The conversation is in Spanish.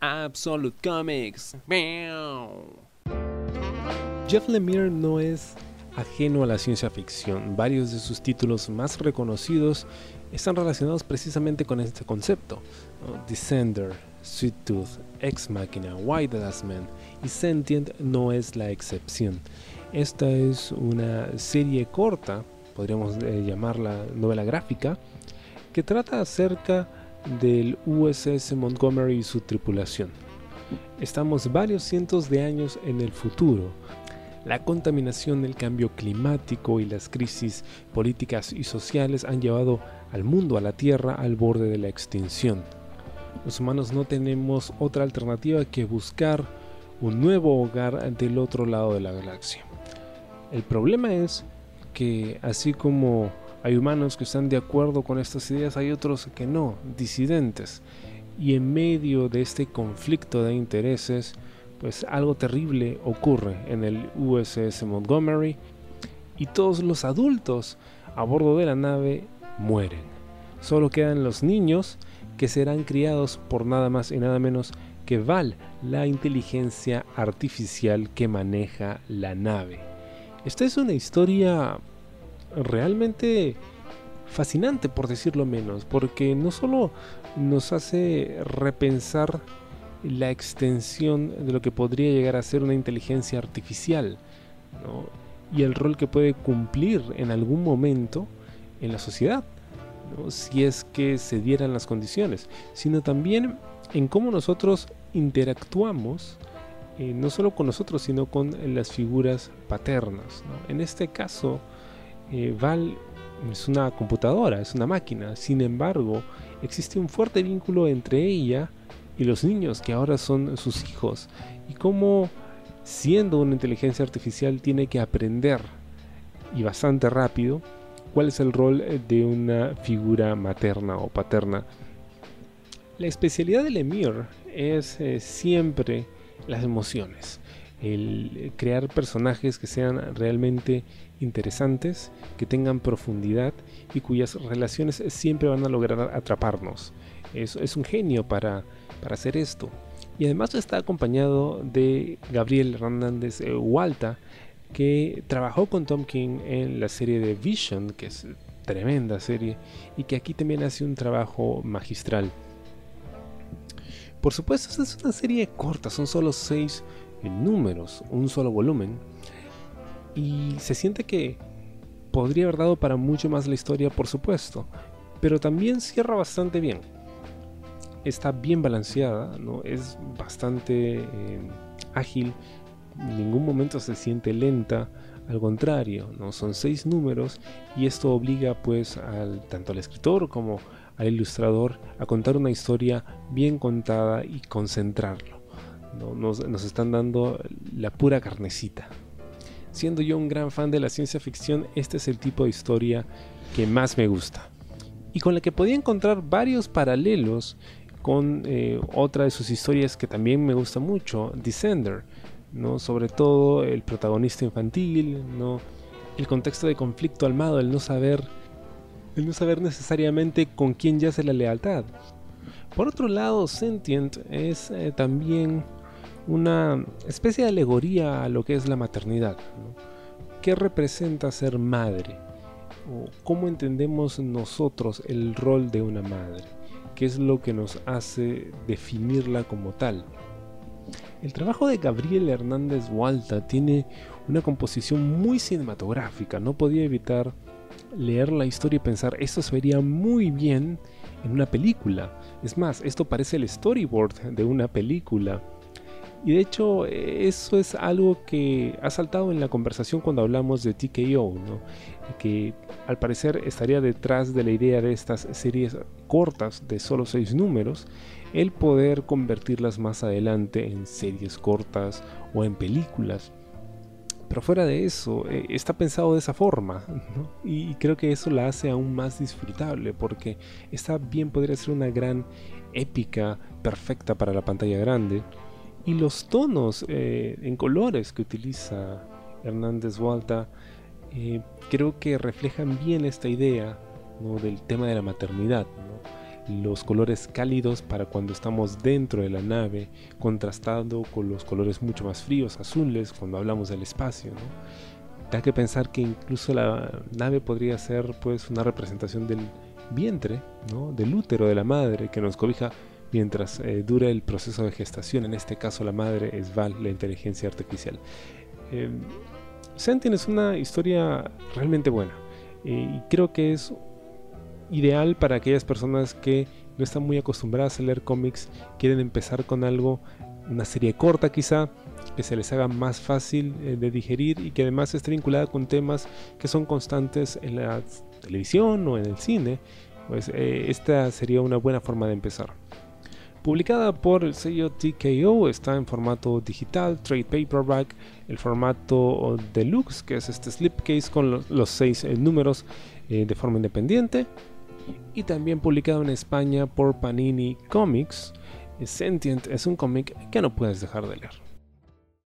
Absolute Comics. Jeff Lemire no es ajeno a la ciencia ficción. Varios de sus títulos más reconocidos están relacionados precisamente con este concepto. Descender, Sweet Tooth, Ex Machina, Why the Last Man y Sentient no es la excepción. Esta es una serie corta, podríamos eh, llamarla novela gráfica, que trata acerca del USS Montgomery y su tripulación. Estamos varios cientos de años en el futuro. La contaminación, el cambio climático y las crisis políticas y sociales han llevado al mundo, a la Tierra, al borde de la extinción. Los humanos no tenemos otra alternativa que buscar un nuevo hogar del otro lado de la galaxia. El problema es que así como hay humanos que están de acuerdo con estas ideas, hay otros que no, disidentes. Y en medio de este conflicto de intereses, pues algo terrible ocurre en el USS Montgomery y todos los adultos a bordo de la nave mueren. Solo quedan los niños que serán criados por nada más y nada menos que Val, la inteligencia artificial que maneja la nave. Esta es una historia realmente fascinante, por decirlo menos, porque no solo nos hace repensar la extensión de lo que podría llegar a ser una inteligencia artificial y el rol que puede cumplir en algún momento en la sociedad, si es que se dieran las condiciones, sino también en cómo nosotros interactuamos eh, no solo con nosotros, sino con las figuras paternas. En este caso, eh, Val es una computadora, es una máquina. Sin embargo, existe un fuerte vínculo entre ella y los niños que ahora son sus hijos. Y cómo, siendo una inteligencia artificial, tiene que aprender, y bastante rápido, cuál es el rol de una figura materna o paterna. La especialidad del Emir es eh, siempre las emociones, el crear personajes que sean realmente interesantes, que tengan profundidad y cuyas relaciones siempre van a lograr atraparnos. Es, es un genio para, para hacer esto. Y además está acompañado de Gabriel Hernández eh, Walta, que trabajó con Tom King en la serie de Vision, que es tremenda serie, y que aquí también hace un trabajo magistral. Por supuesto, es una serie corta, son solo seis números, un solo volumen. Y se siente que podría haber dado para mucho más la historia, por supuesto, pero también cierra bastante bien. Está bien balanceada, ¿no? es bastante eh, ágil, en ningún momento se siente lenta, al contrario, ¿no? son seis números y esto obliga pues al, tanto al escritor como al ilustrador a contar una historia bien contada y concentrarlo. Nos, están dando la pura carnecita. Siendo yo un gran fan de la ciencia ficción, este es el tipo de historia que más me gusta. Y con la que podía encontrar varios paralelos con eh, otra de sus historias que también me gusta mucho, Descender. ¿no? Sobre todo el protagonista infantil, ¿no? el contexto de conflicto almado, el no saber el no saber necesariamente con quién yace la lealtad. Por otro lado, Sentient es eh, también una especie de alegoría a lo que es la maternidad. ¿Qué representa ser madre? ¿O ¿Cómo entendemos nosotros el rol de una madre? ¿Qué es lo que nos hace definirla como tal? El trabajo de Gabriel Hernández Walta tiene una composición muy cinematográfica, no podía evitar leer la historia y pensar, esto se vería muy bien en una película. Es más, esto parece el storyboard de una película. Y de hecho, eso es algo que ha saltado en la conversación cuando hablamos de TKO, que al parecer estaría detrás de la idea de estas series cortas de solo seis números, el poder convertirlas más adelante en series cortas o en películas. Pero fuera de eso, eh, está pensado de esa forma, y, creo que eso la hace aún más disfrutable, porque está bien podría ser una gran épica perfecta para la pantalla grande, y los tonos eh, en colores que utiliza Hernández Walta eh, creo que reflejan bien esta idea del tema de la maternidad. los colores cálidos para cuando estamos dentro de la nave, contrastando con los colores mucho más fríos, azules, cuando hablamos del espacio. Da que pensar que incluso la nave podría ser pues una representación del vientre, ¿no? del útero de la madre que nos cobija mientras eh, dura el proceso de gestación. En este caso la madre es Val, la inteligencia artificial. Eh, Sentient es una historia realmente buena eh, y creo que es ideal para aquellas personas que no están muy acostumbradas a leer cómics, quieren empezar con algo, una serie corta quizá, que se les haga más fácil eh, de digerir y que además esté vinculada con temas que son constantes en la televisión o en el cine, pues eh, esta sería una buena forma de empezar. Publicada por el sello TKO, está en formato digital, trade paperback, el formato deluxe, que es este slipcase con los, seis eh, números de forma independiente y también publicado en España por Panini Comics. Sentient es un cómic que no puedes dejar de leer.